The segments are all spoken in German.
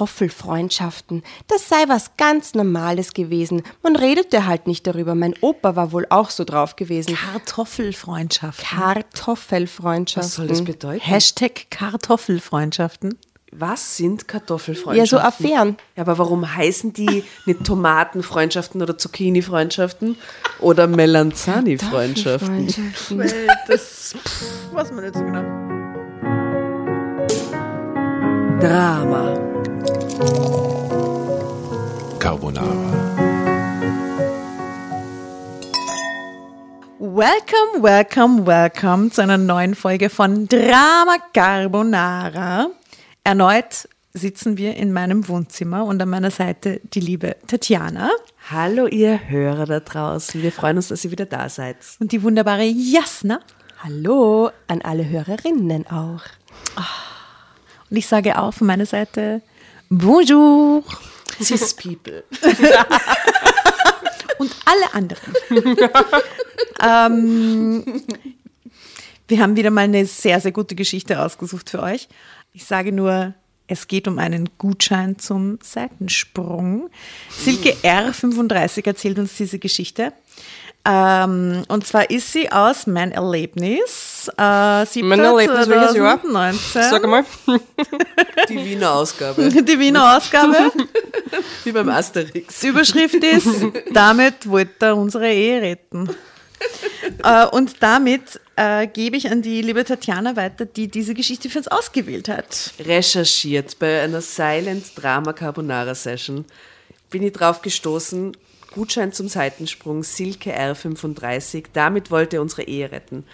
Kartoffelfreundschaften, das sei was ganz Normales gewesen. Man redete halt nicht darüber. Mein Opa war wohl auch so drauf gewesen. Kartoffelfreundschaften. Kartoffelfreundschaften. Was soll das bedeuten? Hashtag Kartoffelfreundschaften. Was sind Ja, Kartoffelfreundschaften? so Affären. Ja, aber warum heißen die nicht Tomatenfreundschaften oder Zucchini-Freundschaften oder Melanzani-Freundschaften? Freundschaften. Das weiß man nicht so genau. Drama. Carbonara. Welcome, welcome, welcome zu einer neuen Folge von Drama Carbonara. Erneut sitzen wir in meinem Wohnzimmer und an meiner Seite die liebe Tatjana Hallo, ihr Hörer da draußen. Wir freuen uns, dass ihr wieder da seid. und die wunderbare Jasna. Hallo an alle Hörerinnen auch. Und ich sage auch von meiner Seite Bonjour Cis People. und alle anderen. ähm, wir haben wieder mal eine sehr, sehr gute Geschichte ausgesucht für euch. Ich sage nur, es geht um einen Gutschein zum Seitensprung. Silke R35 erzählt uns diese Geschichte. Ähm, und zwar ist sie aus Mein Erlebnis. Äh, Erlebnis, welches Jahr? 2019. Sag mal. Die Wiener Ausgabe. Die Wiener Ausgabe. Wie beim Asterix. Die Überschrift ist, damit wollte er unsere Ehe retten. äh, und damit äh, gebe ich an die liebe Tatjana weiter, die diese Geschichte für uns ausgewählt hat. Recherchiert bei einer Silent Drama Carbonara Session bin ich drauf gestoßen. Gutschein zum Seitensprung, Silke R35. Damit wollte er unsere Ehe retten.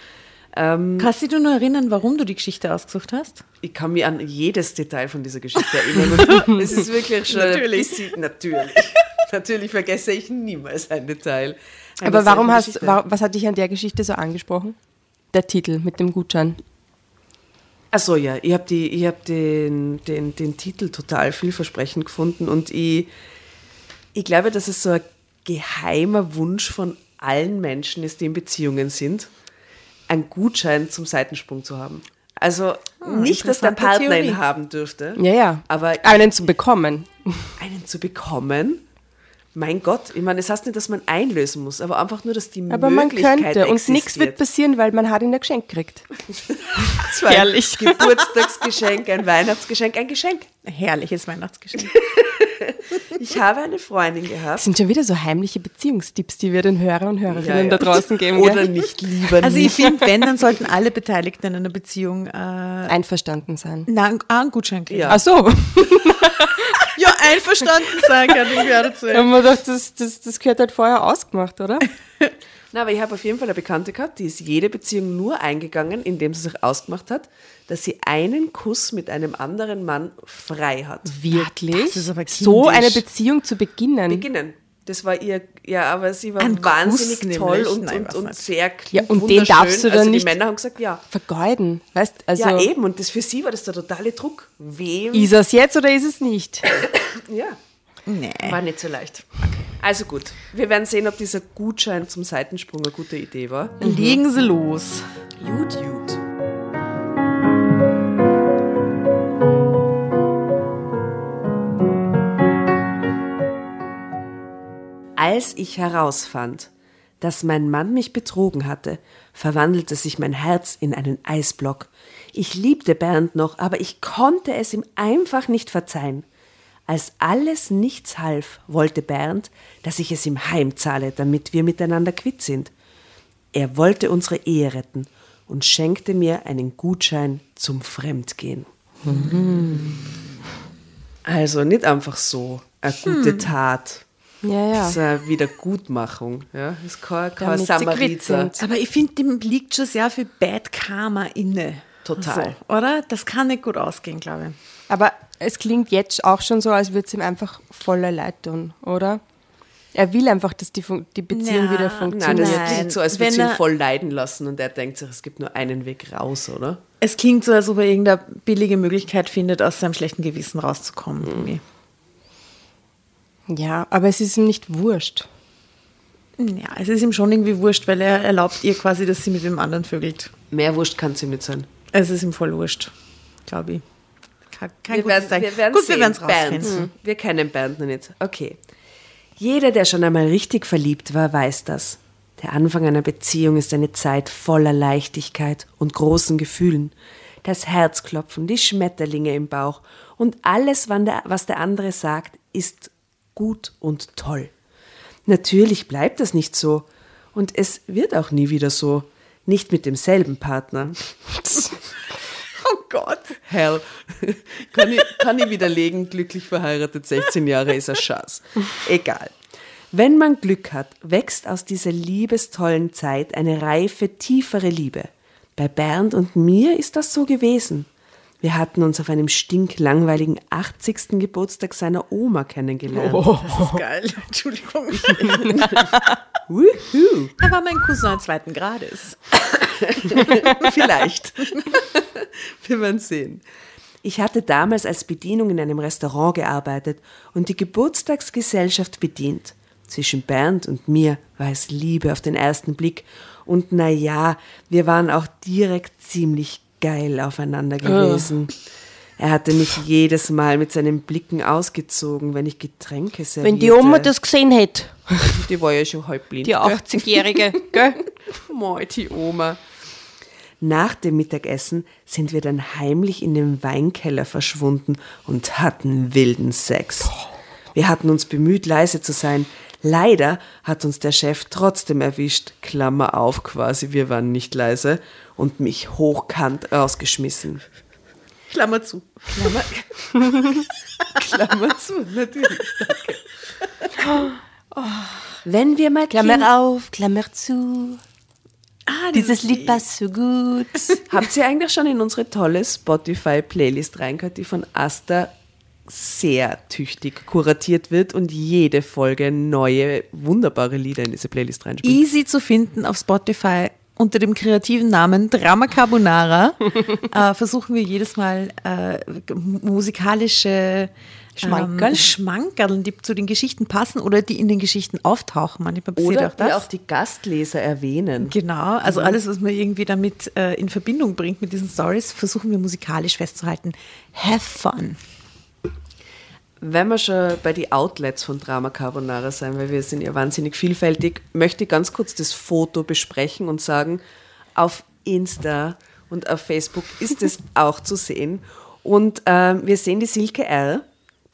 Kannst du dich nur erinnern, warum du die Geschichte ausgesucht hast? Ich kann mich an jedes Detail von dieser Geschichte erinnern. Es ist wirklich schon Natürlich. bisschen, natürlich. natürlich vergesse ich niemals ein Detail. einer Aber warum hast, was hat dich an der Geschichte so angesprochen? Der Titel mit dem Gutschein. Ach so, ja, ich habe hab den, den, den Titel total vielversprechend gefunden und ich, ich glaube, dass es so ein geheimer Wunsch von allen Menschen ist, die in Beziehungen sind, einen Gutschein zum Seitensprung zu haben. Also nicht, dass der Partner Theorie. ihn haben dürfte, Ja, ja. aber Einen zu bekommen. einen zu bekommen, mein Gott, ich meine, es heißt nicht, dass man einlösen muss, aber einfach nur, dass die Aber man Möglichkeit könnte. Und nichts wird passieren, weil man hat ihn ja geschenkt gekriegt. Zwei Herrlich. Geburtstagsgeschenk, ein Weihnachtsgeschenk, ein Geschenk. Herrliches Weihnachtsgeschenk. Ich habe eine Freundin Das gehabt. sind schon wieder so heimliche Beziehungstipps, die wir den Hörer und Hörerinnen da draußen geben. Oder gell? nicht lieber Also ich finde, wenn, dann sollten alle Beteiligten in einer Beziehung äh, Einverstanden sein. na, einen Gutschein kriegen. Ja. Ach so. ja, einverstanden sein kann ich mir dazu. Das, das, das gehört halt vorher ausgemacht, oder? Na, aber ich habe auf jeden Fall eine Bekannte gehabt, die ist jede Beziehung nur eingegangen, indem sie sich ausgemacht hat, dass sie einen Kuss mit einem anderen Mann frei hat. Wirklich? Das ist aber so eine Beziehung zu beginnen. Beginnen. Das war ihr, ja, aber sie war Ein wahnsinnig Kuss toll nämlich? und, Nein, und, was und sehr Ja, und den darfst du dann also nicht- Die Männer haben gesagt, ja. Vergeuden. Weißt also, ja, eben. Und das für sie war das der totale Druck. Wem? ist es jetzt oder ist es nicht? Ja. Nee. War nicht so leicht. Also gut, wir werden sehen, ob dieser Gutschein zum Seitensprung eine gute Idee war. Legen Sie los. Gut, gut. Als ich herausfand, dass mein Mann mich betrogen hatte, verwandelte sich mein Herz in einen Eisblock. Ich liebte Bernd noch, aber ich konnte es ihm einfach nicht verzeihen. Als alles nichts half, wollte Bernd, dass ich es ihm heimzahle, damit wir miteinander quitt sind. Er wollte unsere Ehe retten und schenkte mir einen Gutschein zum Fremdgehen. Also nicht einfach so eine gute Tat. Ja, Das ist ja. eine Wiedergutmachung. Ja? Das ist kein, kein Samariter. Aber ich finde, dem liegt schon sehr viel Bad Karma inne. Total. So, oder? Das kann nicht gut ausgehen, glaube ich. Aber es klingt jetzt auch schon so, als würde es ihm einfach voller Leid tun, oder? Er will einfach, dass die, Fun- die Beziehung Na, wieder Nein, funktioniert. das Nein. klingt so, als würde sie ihn er- voll leiden lassen und er denkt sich, es gibt nur einen Weg raus, oder? Es klingt so, als ob er irgendeine billige Möglichkeit findet, aus seinem schlechten Gewissen rauszukommen. irgendwie. Ja, aber es ist ihm nicht wurscht. Ja, es ist ihm schon irgendwie wurscht, weil er erlaubt ihr quasi, dass sie mit dem anderen vögelt. Mehr Wurscht kann es ihm nicht sein. Es ist ihm voll wurscht, glaube ich. Kein, Wir werden, wir werden Gut, sehen. wir werden es rausfinden. Wir kennen Bernd noch nicht. Okay. Jeder, der schon einmal richtig verliebt war, weiß das. Der Anfang einer Beziehung ist eine Zeit voller Leichtigkeit und großen Gefühlen. Das Herzklopfen, die Schmetterlinge im Bauch und alles, was der andere sagt, ist gut und toll. Natürlich bleibt das nicht so und es wird auch nie wieder so. Nicht mit demselben Partner. Oh Gott. Hell. kann, ich, kann ich widerlegen, glücklich verheiratet, 16 Jahre ist ein Schatz. Egal. Wenn man Glück hat, wächst aus dieser liebestollen Zeit eine reife, tiefere Liebe. Bei Bernd und mir ist das so gewesen. Wir hatten uns auf einem stinklangweiligen 80. Geburtstag seiner Oma kennengelernt. Das ist geil. Entschuldigung. Wuhu. Er war mein Cousin zweiten Grades. Vielleicht. Wir werden sehen. Ich hatte damals als Bedienung in einem Restaurant gearbeitet und die Geburtstagsgesellschaft bedient. Zwischen Bernd und mir war es Liebe auf den ersten Blick. Und na ja, wir waren auch direkt ziemlich geil aufeinander gewesen. Er hatte mich jedes Mal mit seinen Blicken ausgezogen, wenn ich Getränke servierte. Wenn die Oma das gesehen hätte, Die war ja schon halb blind. die gell? 80-Jährige, gell? Moi, die Oma. Nach dem Mittagessen sind wir dann heimlich in den Weinkeller verschwunden und hatten wilden Sex. Wir hatten uns bemüht, leise zu sein. Leider hat uns der Chef trotzdem erwischt, Klammer auf quasi, wir waren nicht leise, und mich hochkant rausgeschmissen. Klammer zu. Klammer, Klammer zu, natürlich, danke. Wenn wir mal Klammer auf, Klammer zu. Ah, Dieses Lied passt so gut. Habt ihr eigentlich schon in unsere tolle Spotify-Playlist reingehört, die von Asta sehr tüchtig kuratiert wird und jede Folge neue, wunderbare Lieder in diese Playlist reinspielt? easy zu finden auf Spotify unter dem kreativen Namen Drama Carbonara. äh, versuchen wir jedes Mal äh, musikalische Schmankerl. ähm, Schmankerl, die zu den Geschichten passen oder die in den Geschichten auftauchen. Manchmal passiert Oder auch das. die auch die Gastleser erwähnen. Genau, also alles, was man irgendwie damit äh, in Verbindung bringt mit diesen Stories, versuchen wir musikalisch festzuhalten. Have fun. Wenn wir schon bei die Outlets von Drama Carbonara sein, weil wir sind ja wahnsinnig vielfältig, möchte ich ganz kurz das Foto besprechen und sagen, auf Insta und auf Facebook ist es auch zu sehen. Und ähm, wir sehen die Silke R.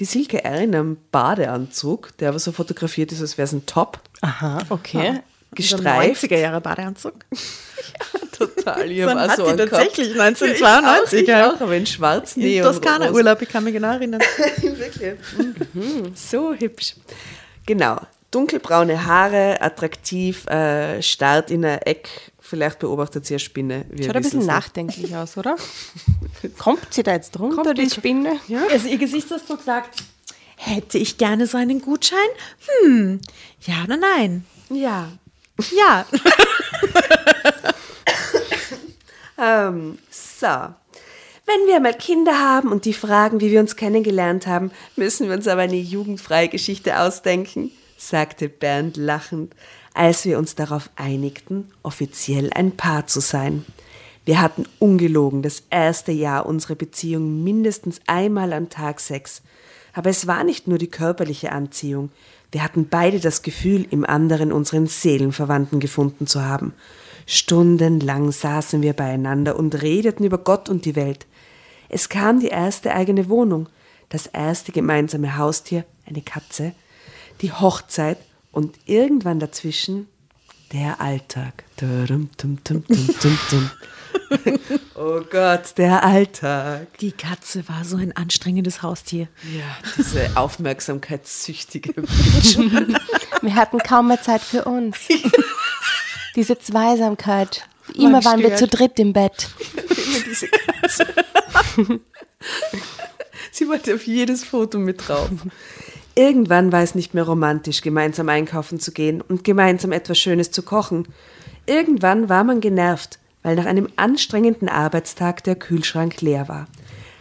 Die Silke R in einem Badeanzug, der aber so fotografiert ist, als wäre es ein Top. Aha, okay. Gestreift. 90er Jahre Badeanzug. Total. Ich Dann hab auch hat so die einen tatsächlich Ja, 1992, Ich ja. auch, ich auch aber in schwarz In Neon Toskana-Urlaub, ich kann mich genau erinnern. Wirklich. Mhm. So hübsch. Genau. Dunkelbraune Haare, attraktiv, äh, starrt in ein Eck. Vielleicht beobachtet sie eine Spinne. Wir Schaut ein bisschen nachdenklich aus, oder? Kommt sie da jetzt runter, Kommt die die- Spinne? Also ihr Gesichtsausdruck sagt, hätte ich gerne so einen Gutschein? Hm, ja oder nein? Ja. Ja. Ähm, so. Wenn wir mal Kinder haben und die fragen, wie wir uns kennengelernt haben, müssen wir uns aber eine jugendfreie Geschichte ausdenken, sagte Bernd lachend, als wir uns darauf einigten, offiziell ein Paar zu sein. Wir hatten ungelogen das erste Jahr unserer Beziehung mindestens einmal am Tag Sex. Aber es war nicht nur die körperliche Anziehung. Wir hatten beide das Gefühl, im anderen unseren Seelenverwandten gefunden zu haben. Stundenlang saßen wir beieinander und redeten über Gott und die Welt. Es kam die erste eigene Wohnung, das erste gemeinsame Haustier, eine Katze, die Hochzeit und irgendwann dazwischen der Alltag. Oh Gott, der Alltag. Die Katze war so ein anstrengendes Haustier. Ja, diese aufmerksamkeitssüchtige Bitch. Wir hatten kaum mehr Zeit für uns. Diese Zweisamkeit. Immer waren wir stört. zu dritt im Bett. Immer diese Katze. Sie wollte auf jedes Foto mit drauf. Irgendwann war es nicht mehr romantisch, gemeinsam einkaufen zu gehen und gemeinsam etwas Schönes zu kochen. Irgendwann war man genervt, weil nach einem anstrengenden Arbeitstag der Kühlschrank leer war.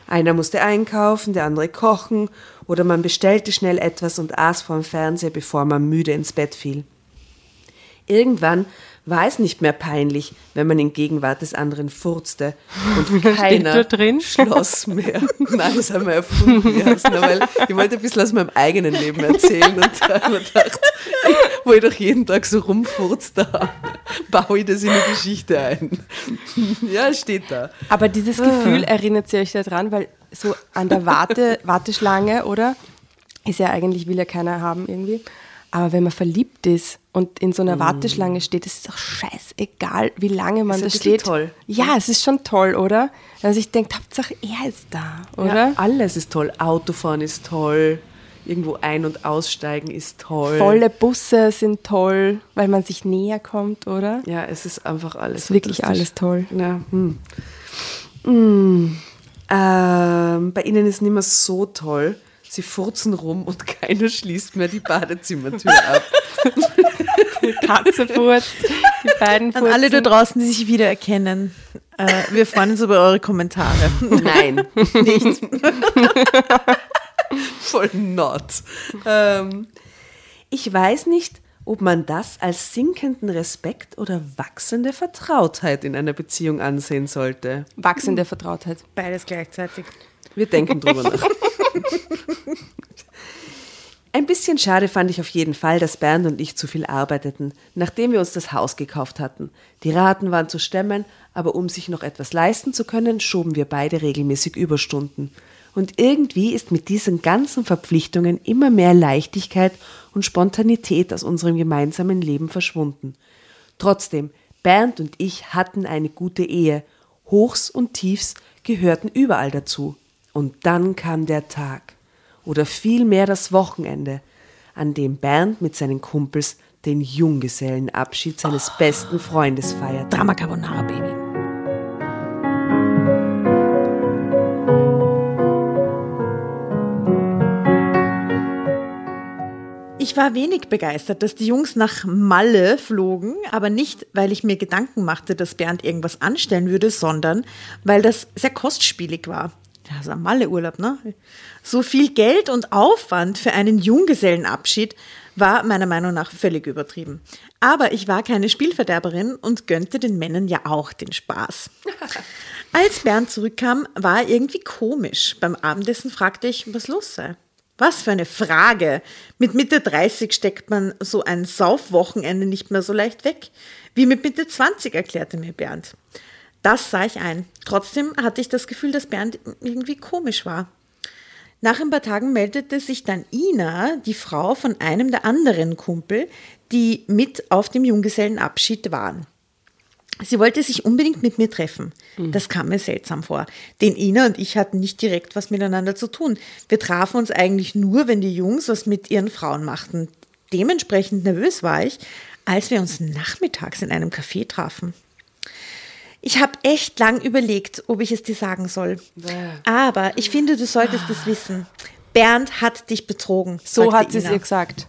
Einer musste einkaufen, der andere kochen oder man bestellte schnell etwas und aß vorm Fernseher, bevor man müde ins Bett fiel. Irgendwann war es nicht mehr peinlich, wenn man in Gegenwart des anderen furzte und keiner schloss mehr. Nein, das haben wir erfunden, weil ich wollte ein bisschen aus meinem eigenen Leben erzählen und da habe ich gedacht, wo ich doch jeden Tag so rumfurzt, da baue ich das in eine Geschichte ein. Ja, es steht da. Aber dieses Gefühl erinnert ihr euch daran, weil so an der Warte, Warteschlange, oder? Ist ja eigentlich, will ja keiner haben irgendwie. Aber wenn man verliebt ist und in so einer Warteschlange steht, ist es doch scheißegal, wie lange man Ist da steht. toll. Ja, es ist schon toll, oder? Dass ich denke, Hauptsache er ist da, oder? Ja, alles ist toll. Autofahren ist toll. Irgendwo ein- und aussteigen ist toll. Volle Busse sind toll, weil man sich näher kommt, oder? Ja, es ist einfach alles. Ist wirklich alles toll. Ja, hm. Hm. Ähm, bei ihnen ist nicht mehr so toll. Sie furzen rum und keiner schließt mehr die Badezimmertür ab. Katze furzt, die beiden An alle da furzen. draußen, die sich wiedererkennen, äh, wir freuen uns über eure Kommentare. Nein, nicht. Voll not. Ähm, ich weiß nicht, ob man das als sinkenden Respekt oder wachsende Vertrautheit in einer Beziehung ansehen sollte. Wachsende Vertrautheit. Beides gleichzeitig. Wir denken drüber nach. Ein bisschen schade fand ich auf jeden Fall, dass Bernd und ich zu viel arbeiteten, nachdem wir uns das Haus gekauft hatten. Die Raten waren zu stemmen, aber um sich noch etwas leisten zu können, schoben wir beide regelmäßig Überstunden. Und irgendwie ist mit diesen ganzen Verpflichtungen immer mehr Leichtigkeit und Spontanität aus unserem gemeinsamen Leben verschwunden. Trotzdem, Bernd und ich hatten eine gute Ehe. Hochs und Tiefs gehörten überall dazu. Und dann kam der Tag, oder vielmehr das Wochenende, an dem Bernd mit seinen Kumpels den Junggesellenabschied seines besten Freundes feierte. Drama Carbonara Baby. Ich war wenig begeistert, dass die Jungs nach Malle flogen, aber nicht, weil ich mir Gedanken machte, dass Bernd irgendwas anstellen würde, sondern weil das sehr kostspielig war. Ja, also ein Malle-Urlaub, ne? So viel Geld und Aufwand für einen Junggesellenabschied war meiner Meinung nach völlig übertrieben. Aber ich war keine Spielverderberin und gönnte den Männern ja auch den Spaß. Als Bernd zurückkam, war er irgendwie komisch. Beim Abendessen fragte ich, was los sei. Was für eine Frage. Mit Mitte 30 steckt man so ein Saufwochenende nicht mehr so leicht weg. Wie mit Mitte 20, erklärte mir Bernd. Das sah ich ein. Trotzdem hatte ich das Gefühl, dass Bernd irgendwie komisch war. Nach ein paar Tagen meldete sich dann Ina, die Frau von einem der anderen Kumpel, die mit auf dem Junggesellenabschied waren. Sie wollte sich unbedingt mit mir treffen. Das kam mir seltsam vor. Denn Ina und ich hatten nicht direkt was miteinander zu tun. Wir trafen uns eigentlich nur, wenn die Jungs was mit ihren Frauen machten. Dementsprechend nervös war ich, als wir uns nachmittags in einem Café trafen. Ich habe echt lang überlegt, ob ich es dir sagen soll. Aber ich finde, du solltest es wissen. Bernd hat dich betrogen. So hat sie es ihr gesagt.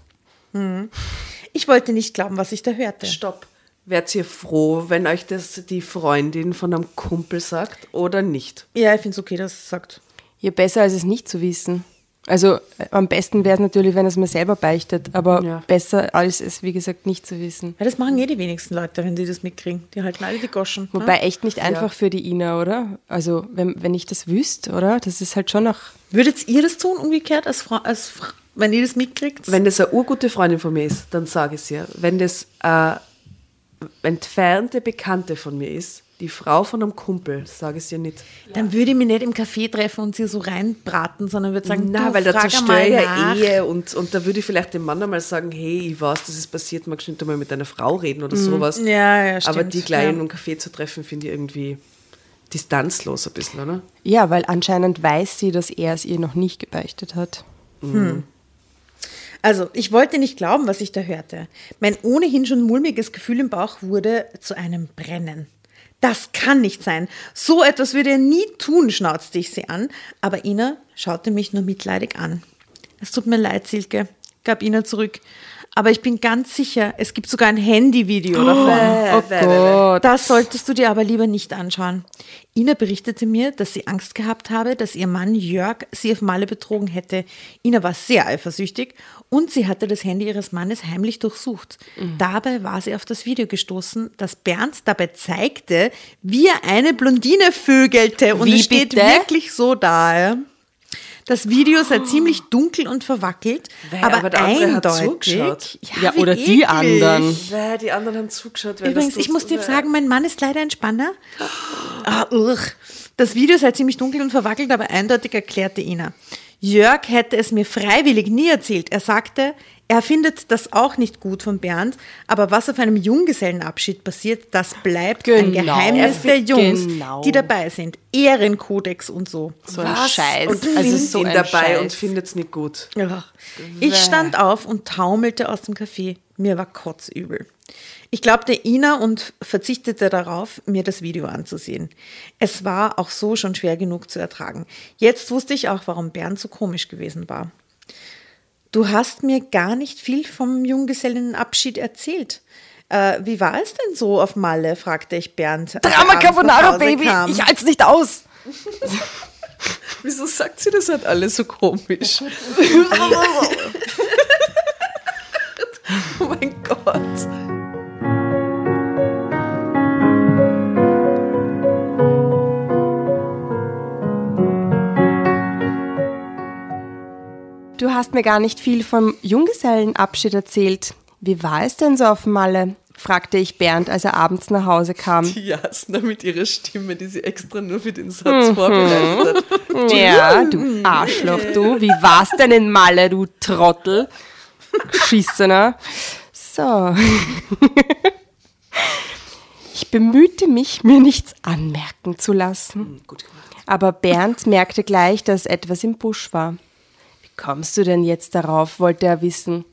Ich wollte nicht glauben, was ich da hörte. Stopp. Wärt ihr froh, wenn euch das die Freundin von einem Kumpel sagt oder nicht? Ja, ich finde es okay, dass es sagt. Ja, besser als es nicht zu wissen. Also äh, am besten wäre es natürlich, wenn es mir selber beichtet, aber Ja. besser als es, wie gesagt, nicht zu wissen. Weil das machen eh die wenigsten Leute, wenn die das mitkriegen. Die halten alle die Goschen. Wobei echt nicht einfach für die Ina, oder? Also wenn, wenn ich das wüsste, oder? Das ist halt schon noch... Würdet ihr das tun, umgekehrt, als, Frau, als Fra- wenn ihr das mitkriegt? Wenn das eine urgute Freundin von mir ist, dann sage ich es ihr. Wenn das eine entfernte Bekannte von mir ist, die Frau von einem Kumpel, sage ich es ihr nicht. Dann würde ich mich nicht im Café treffen und sie so reinbraten, sondern würde sagen, Na, du, weil da zerstöre ich ja Ehe und, und da würde ich vielleicht dem Mann einmal sagen, hey, ich weiß, das ist passiert, magst du nicht einmal mit deiner Frau reden oder sowas. Ja, ja, stimmt. Aber die gleich in Ja. einem Café zu treffen, finde ich irgendwie distanzlos ein bisschen, oder? Ja, weil anscheinend weiß sie, dass er es ihr noch nicht gebeichtet hat. Also, ich wollte nicht glauben, was ich da hörte. Mein ohnehin schon mulmiges Gefühl im Bauch wurde zu einem Brennen. Das kann nicht sein. So etwas würde er nie tun, schnauzte ich sie an. Aber Ina schaute mich nur mitleidig an. Es tut mir leid, Silke, gab Ina zurück. Aber ich bin ganz sicher, es gibt sogar ein Handyvideo davon. Oh Gott. Das solltest du dir aber lieber nicht anschauen. Ina berichtete mir, dass sie Angst gehabt habe, dass ihr Mann Jörg sie auf Malle betrogen hätte. Ina war sehr eifersüchtig und sie hatte das Handy ihres Mannes heimlich durchsucht. Dabei war sie auf das Video gestoßen, das Bernd dabei zeigte, wie er eine Blondine vögelte. Und Wie es steht bitte? wirklich so da. Ja. Das Video sei ziemlich dunkel und verwackelt, Weh, aber, aber der andere hat eindeutig. zugeschaut. Ja, wie oder die eklig. anderen. Wer, die anderen haben zugeschaut. wer Übrigens, ich muss dir Wer- sagen, mein Mann ist leider ein Spanner. Ah, uch. Das Video sei ziemlich dunkel und verwackelt, aber eindeutig erklärte Ina. Jörg hätte es mir freiwillig nie erzählt. Er sagte, er findet das auch nicht gut von Bernd, aber was auf einem Junggesellenabschied passiert, das bleibt ein Genau. Geheimnis der Jungs, Genau. die dabei sind. Ehrenkodex und so. So ein Was? Scheiß. Und also findet so ihn ein dabei Scheiß. und findet es nicht gut. Ich stand auf und taumelte aus dem Café. Mir war kotzübel. Ich glaubte Ina und verzichtete darauf, mir das Video anzusehen. Es war auch so schon schwer genug zu ertragen. Jetzt wusste ich auch, warum Bernd so komisch gewesen war. Du hast mir gar nicht viel vom Junggesellenabschied erzählt. Äh, wie war es denn so auf Malle? fragte ich Bernd. er Drama Hause Baby. kam. Ich halte es nicht aus. Wieso sagt sie das halt alles so komisch? oh mein Gott. Du hast mir gar nicht viel vom Junggesellenabschied erzählt. Wie war es denn so auf Malle? fragte ich Bernd, als er abends nach Hause kam. Die Jasna mit ihrer Stimme, die sie extra nur für den Satz vorbereitet hat. Ja, du Arschloch, du. Wie war's denn in Malle, du Trottel? Geschissener. So. Ich bemühte mich, mir nichts anmerken zu lassen. Gemacht. Aber Bernd merkte gleich, dass etwas im Busch war. Wie kommst du denn jetzt darauf? wollte er wissen.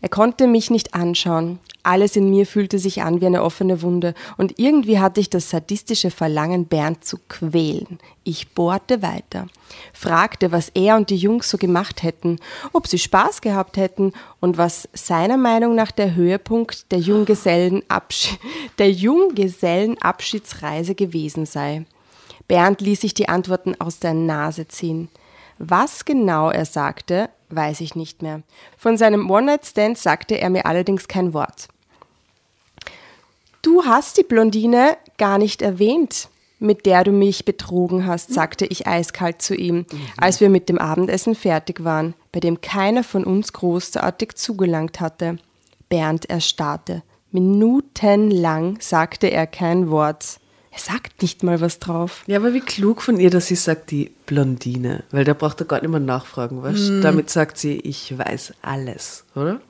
Er konnte mich nicht anschauen. Alles in mir fühlte sich an wie eine offene Wunde und irgendwie hatte ich das sadistische Verlangen, Bernd zu quälen. Ich bohrte weiter, fragte, was er und die Jungs so gemacht hätten, ob sie Spaß gehabt hätten und was seiner Meinung nach der Höhepunkt der Junggesellenabschied, der Junggesellenabschiedsreise gewesen sei. Bernd ließ sich die Antworten aus der Nase ziehen. Was genau er sagte, weiß ich nicht mehr. Von seinem One-Night-Stand sagte er mir allerdings kein Wort. Du hast die Blondine gar nicht erwähnt, mit der du mich betrogen hast, sagte ich eiskalt zu ihm, als wir mit dem Abendessen fertig waren, bei dem keiner von uns großartig zugelangt hatte. Bernd erstarrte. Minutenlang sagte er kein Wort. Er sagt nicht mal was drauf. Ja, aber wie klug von ihr, dass sie sagt, die Blondine. Weil da braucht er gar nicht mehr nachfragen, weißt du? Damit sagt sie, ich weiß alles, oder?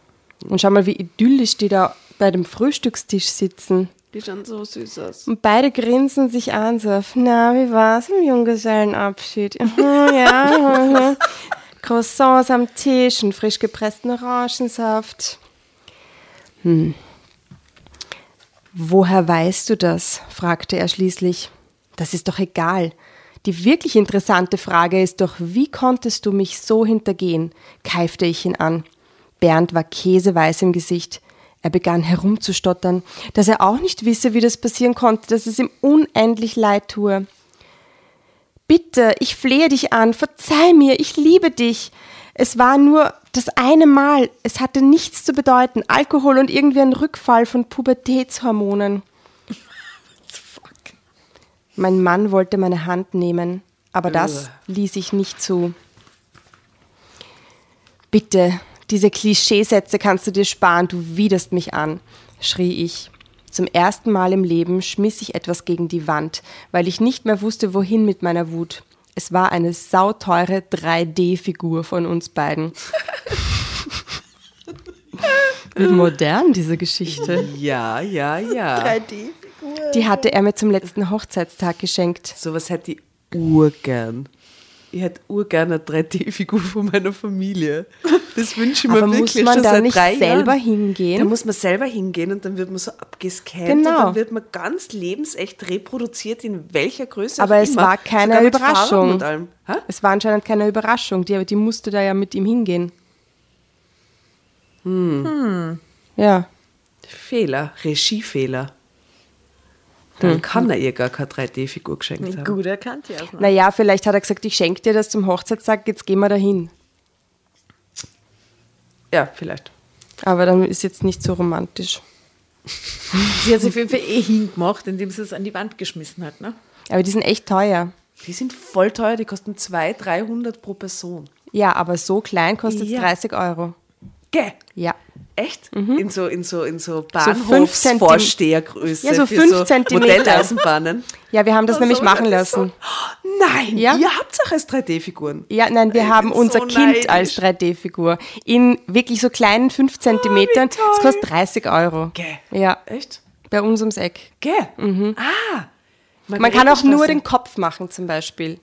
Und schau mal, wie idyllisch die da bei dem Frühstückstisch sitzen. Die schauen so süß aus. Und beide grinsen sich an, so, auf, na, wie war's im Junggesellenabschied? Ja. Croissants am Tisch und frisch gepressten Orangensaft. Hm. Woher weißt du das? fragte er schließlich. Das ist doch egal. Die wirklich interessante Frage ist doch, wie konntest du mich so hintergehen? keifte ich ihn an. Bernd war käseweiß im Gesicht. Er begann herumzustottern, dass er auch nicht wisse, wie das passieren konnte, dass es ihm unendlich leid tue. Bitte, ich flehe dich an, verzeih mir, ich liebe dich. Es war nur das eine Mal, es hatte nichts zu bedeuten, Alkohol und irgendwie ein Rückfall von Pubertätshormonen. Mein Mann wollte meine Hand nehmen, aber das ließ ich nicht zu. Bitte, diese Klischeesätze kannst du dir sparen, du widerst mich an, schrie ich. Zum ersten Mal im Leben schmiss ich etwas gegen die Wand, weil ich nicht mehr wusste, wohin mit meiner Wut. Es war eine sauteure 3D-Figur von uns beiden. Wie modern diese Geschichte. Ja, ja, ja. Die hatte er mir zum letzten Hochzeitstag geschenkt. Sowas hätte ich urgern. Ich hätte urgern eine 3D-Figur von meiner Familie. Das wünsche ich mir Aber wirklich muss man schon da seit nicht drei selber Jahren. hingehen? Da muss man selber hingehen und dann wird man so abgescannt Genau. und dann wird man ganz lebensecht reproduziert, in welcher Größe Aber es immer. war keine Überraschung. Es war anscheinend keine Überraschung, die, die musste da ja mit ihm hingehen. Ja. Fehler, Regiefehler. Dann kann er ihr gar keine 3D-Figur geschenkt haben. Gut erkannt, ja. Naja, vielleicht hat er gesagt, ich schenke dir das zum Hochzeitstag, jetzt gehen wir dahin. Ja, vielleicht. Aber dann ist jetzt nicht so romantisch. Sie hat sich auf jeden Fall eh hingemacht, indem sie es an die Wand geschmissen hat. Ne? Aber die sind echt teuer. Die sind voll teuer, die kosten 200, 300 pro Person. Ja, aber so klein kostet es Ja. 30 Euro. Gell? Ja. Echt? In so, in so, in so Bahnhofsvorstehergröße. Ja, so für fünf so Zentimeter. Modelleisenbahnen. Ja, wir haben das Oh, nämlich so, machen lassen. Nein, Ja. ihr habt auch als 3D-Figuren. Ja, nein, wir Ich haben unser so Kind neidisch. als 3D-Figur. In wirklich so kleinen 5 Zentimetern. toll. Das kostet 30 Euro. Gell? Ja, Echt? bei uns ums Eck. Gell? Ah. Man kann auch nur den Kopf machen zum Beispiel.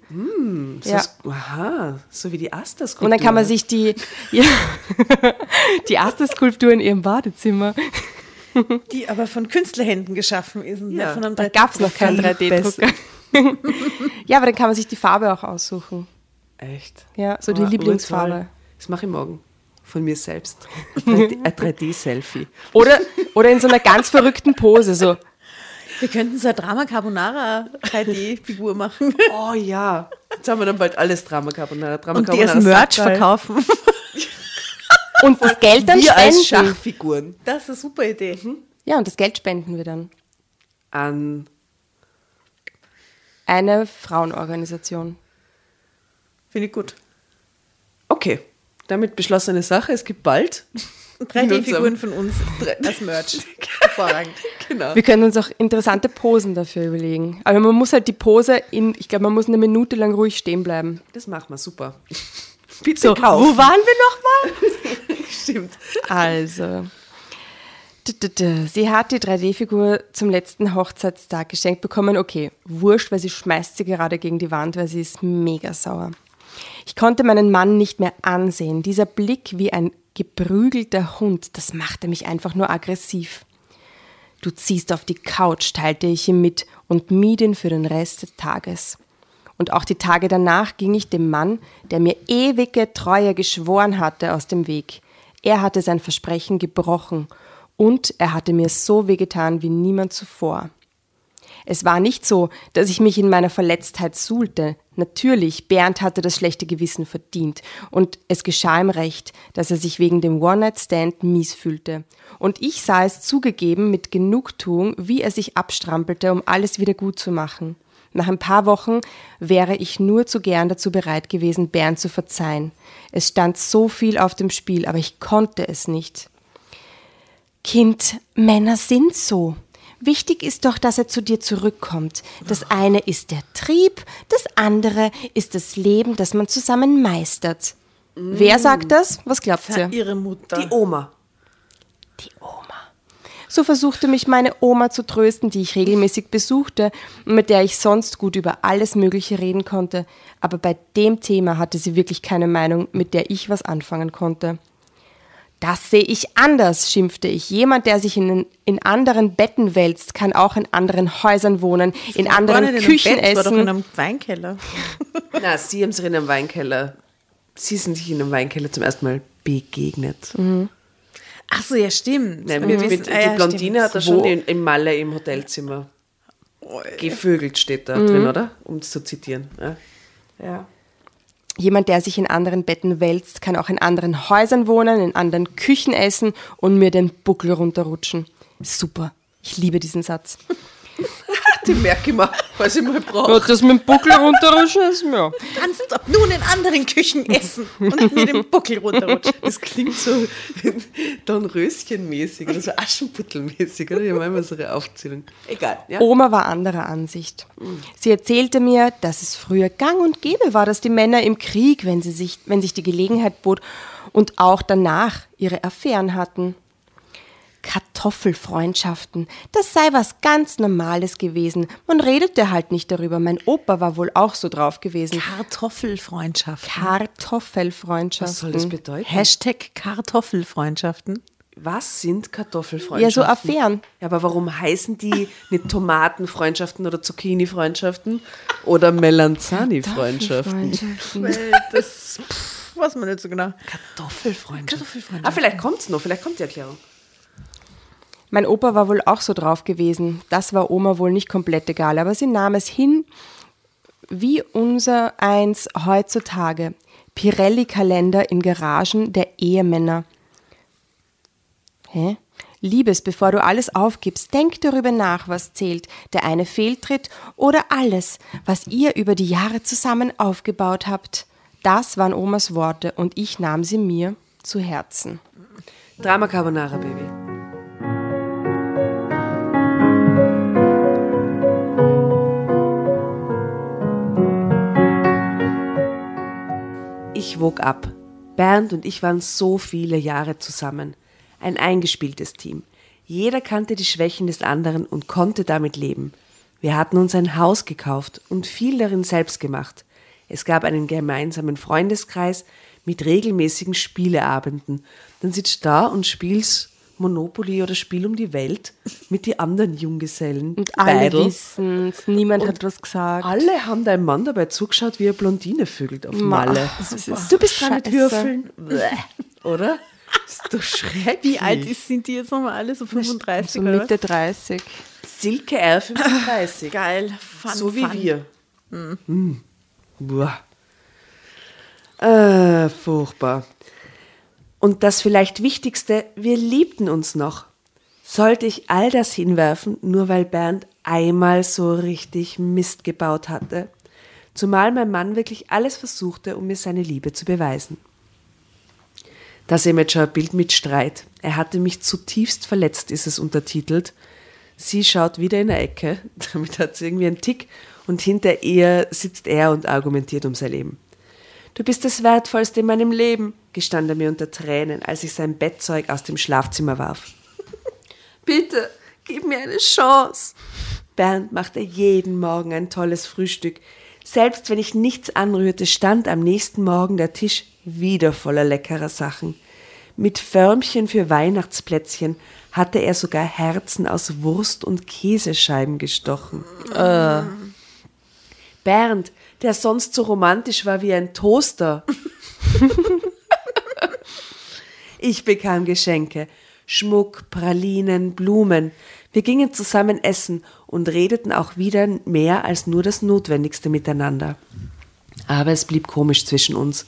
So, ja. Aha, so wie die Astas. Und dann kann man sich die, ja, die Aster-Skulptur in ihrem Badezimmer. Die aber von Künstlerhänden geschaffen ist. und Ja, von einem Da gab es noch keinen Viel 3D-Drucker. ja, aber dann kann man sich die Farbe auch aussuchen. Echt? Ja, so die Ah, Lieblingsfarbe. urtoll. Das mache ich morgen. Von mir selbst. Ein 3D ein 3D-Selfie. Oder, oder in so einer ganz verrückten Pose, so. Wir könnten so eine Drama Carbonara 3D-Figur machen Oh ja. Jetzt haben wir dann bald alles Drama Carbonara. Drama und die als Carbonara Merch Sackteil. verkaufen. Und das Geld dann Wir als spenden. Schachfiguren. Das ist eine super Idee. Ja, und das Geld spenden wir dann. An Eine Frauenorganisation. Finde ich gut. Okay, damit beschlossene Sache. Es gibt bald 3D-Figuren von uns als Merch. Hervorragend. Genau. Wir können uns auch interessante Posen dafür überlegen. Aber man muss halt die Pose in, ich glaube, man muss eine Minute lang ruhig stehen bleiben. Das machen wir super. Bitte So, kaufen. wo waren wir nochmal? Stimmt. Also, sie hat die 3D-Figur zum letzten Hochzeitstag geschenkt bekommen. Okay, wurscht, weil sie schmeißt sie gerade gegen die Wand, weil sie ist mega sauer. Ich konnte meinen Mann nicht mehr ansehen. Dieser Blick wie ein geprügelter Hund, das machte mich einfach nur aggressiv. Du ziehst auf die Couch, teilte ich ihm mit und mied ihn für den Rest des Tages. Und auch die Tage danach ging ich dem Mann, der mir ewige Treue geschworen hatte, aus dem Weg. Er hatte sein Versprechen gebrochen und er hatte mir so wehgetan wie niemand zuvor. Es war nicht so, dass ich mich in meiner Verletztheit suhlte. Natürlich, Bernd hatte das schlechte Gewissen verdient. Und es geschah ihm recht, dass er sich wegen dem One-Night-Stand mies fühlte. Und ich sah es zugegeben mit Genugtuung, wie er sich abstrampelte, um alles wieder gut zu machen. Nach ein paar Wochen wäre ich nur zu gern dazu bereit gewesen, Bernd zu verzeihen. Es stand so viel auf dem Spiel, aber ich konnte es nicht. Kind, Männer sind so. Wichtig ist doch, dass er zu dir zurückkommt. Das eine ist der Trieb, das andere ist das Leben, das man zusammen meistert. Wer sagt das? Was glaubt ihr? Ihre Mutter. Die Oma. Die Oma. So versuchte mich meine Oma zu trösten, die ich regelmäßig besuchte und mit der ich sonst gut über alles Mögliche reden konnte. Aber bei dem Thema hatte sie wirklich keine Meinung, mit der ich was anfangen konnte. Das sehe ich anders, schimpfte ich. Jemand, der sich in, in anderen Betten wälzt, kann auch in anderen Häusern wohnen, in Gar anderen in Küchen Bett, war doch in essen. einem Weinkeller. Na, sie haben sich in einem Weinkeller, sie sind sich in einem Weinkeller zum ersten Mal begegnet. Ach so, ja, stimmt. Nein, mit, mit, ah, ja, die Blondine stimmt. hat er schon in, im Malle im Hotelzimmer gevögelt, steht da drin, oder? Um es zu zitieren. Ja. ja. Jemand, der sich in anderen Betten wälzt, kann auch in anderen Häusern wohnen, in anderen Küchen essen und mir den Buckel runterrutschen. Super. Ich liebe diesen Satz. Die merke ich mal, falls ich mal Ja, brauche. das mit dem Buckel runterrutschen ist mir. Kannst ab nun in anderen Küchen essen und mir den Buckel runterrutschen. Das klingt so Dornröschen-mäßig oder so Aschenputtel-mäßig, oder? Haben immer so eine Aufzählung. Egal, ja. Oma war anderer Ansicht. Sie erzählte mir, dass es früher gang und gäbe war, dass die Männer im Krieg, wenn, sie sich, wenn sich die Gelegenheit bot, und auch danach ihre Affären hatten. Kartoffelfreundschaften, das sei was ganz Normales gewesen. Man redete halt nicht darüber. Mein Opa war wohl auch so drauf gewesen. Kartoffelfreundschaft. Kartoffelfreundschaften. Was soll das bedeuten? Hashtag Kartoffelfreundschaften. Was sind Ja, Kartoffelfreundschaften? so Affären. Ja, aber warum heißen die nicht Tomatenfreundschaften oder Zucchini-Freundschaften oder Melanzani-Freundschaften? Das, pff, weiß man nicht so genau. Kartoffelfreundschaft. Kartoffelfreundschaft. Ah, vielleicht kommt's noch, vielleicht kommt die Erklärung. Mein Opa war wohl auch so drauf gewesen. Das war Oma wohl nicht komplett egal, aber sie nahm es hin, wie unser eins heutzutage. Pirelli-Kalender in Garagen der Ehemänner. Hä? Liebes, bevor du alles aufgibst, denk darüber nach, was zählt. Der eine Fehltritt oder alles, was ihr über die Jahre zusammen aufgebaut habt. Das waren Omas Worte und ich nahm sie mir zu Herzen. Drama Carbonara, Baby. Ich wog ab. Bernd und ich waren so viele Jahre zusammen. Ein eingespieltes Team. Jeder kannte die Schwächen des anderen und konnte damit leben. Wir hatten uns ein Haus gekauft und viel darin selbst gemacht. Es gab einen gemeinsamen Freundeskreis mit regelmäßigen Spieleabenden. Dann sitzt da und spielst Monopoly oder Spiel um die Welt mit den anderen Junggesellen. Und alle wissen es, niemand hat was gesagt. Alle haben deinem Mann dabei zugeschaut, wie er Blondine vögelt auf Ma- Malle. ist Du bist dran mit. Würfeln. Oder? Ist doch schrecklich. Wie alt ist, sind die jetzt nochmal alle? So 35 So oder Mitte 30. Silke R35. Geil. Fun, so wie fun. wir. Mm. Boah. Äh, furchtbar. Und das vielleicht Wichtigste, wir liebten uns noch. Sollte ich all das hinwerfen, nur weil Bernd einmal so richtig Mist gebaut hatte? Zumal mein Mann wirklich alles versuchte, um mir seine Liebe zu beweisen. Das Imager-Bild mit Streit. Er hatte mich zutiefst verletzt, ist es untertitelt. Sie schaut wieder in der Ecke, damit hat sie irgendwie einen Tick und hinter ihr sitzt er und argumentiert um sein Leben. Du bist das Wertvollste in meinem Leben, gestand er mir unter Tränen, als ich sein Bettzeug aus dem Schlafzimmer warf. Bitte, gib mir eine Chance. Bernd machte jeden Morgen ein tolles Frühstück. Selbst wenn ich nichts anrührte, stand am nächsten Morgen der Tisch wieder voller leckerer Sachen. Mit Förmchen für Weihnachtsplätzchen hatte er sogar Herzen aus Wurst und Käsescheiben gestochen. Äh. Bernd, der sonst so romantisch war wie ein Toaster. Ich bekam Geschenke, Schmuck, Pralinen, Blumen. Wir gingen zusammen essen und redeten auch wieder mehr als nur das Notwendigste miteinander. Aber es blieb komisch zwischen uns.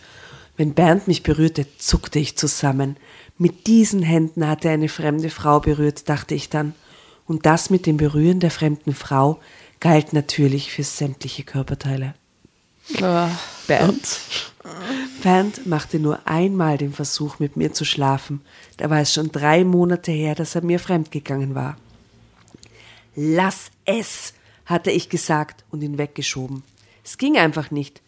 Wenn Bernd mich berührte, zuckte ich zusammen. Mit diesen Händen hatte er eine fremde Frau berührt, dachte ich dann. Und das mit dem Berühren der fremden Frau galt natürlich für sämtliche Körperteile. Bernd. Bernd machte nur einmal den Versuch, mit mir zu schlafen. Da war es schon drei Monate her, dass er mir fremdgegangen war. Lass es, hatte ich gesagt und ihn weggeschoben. Es ging einfach nicht.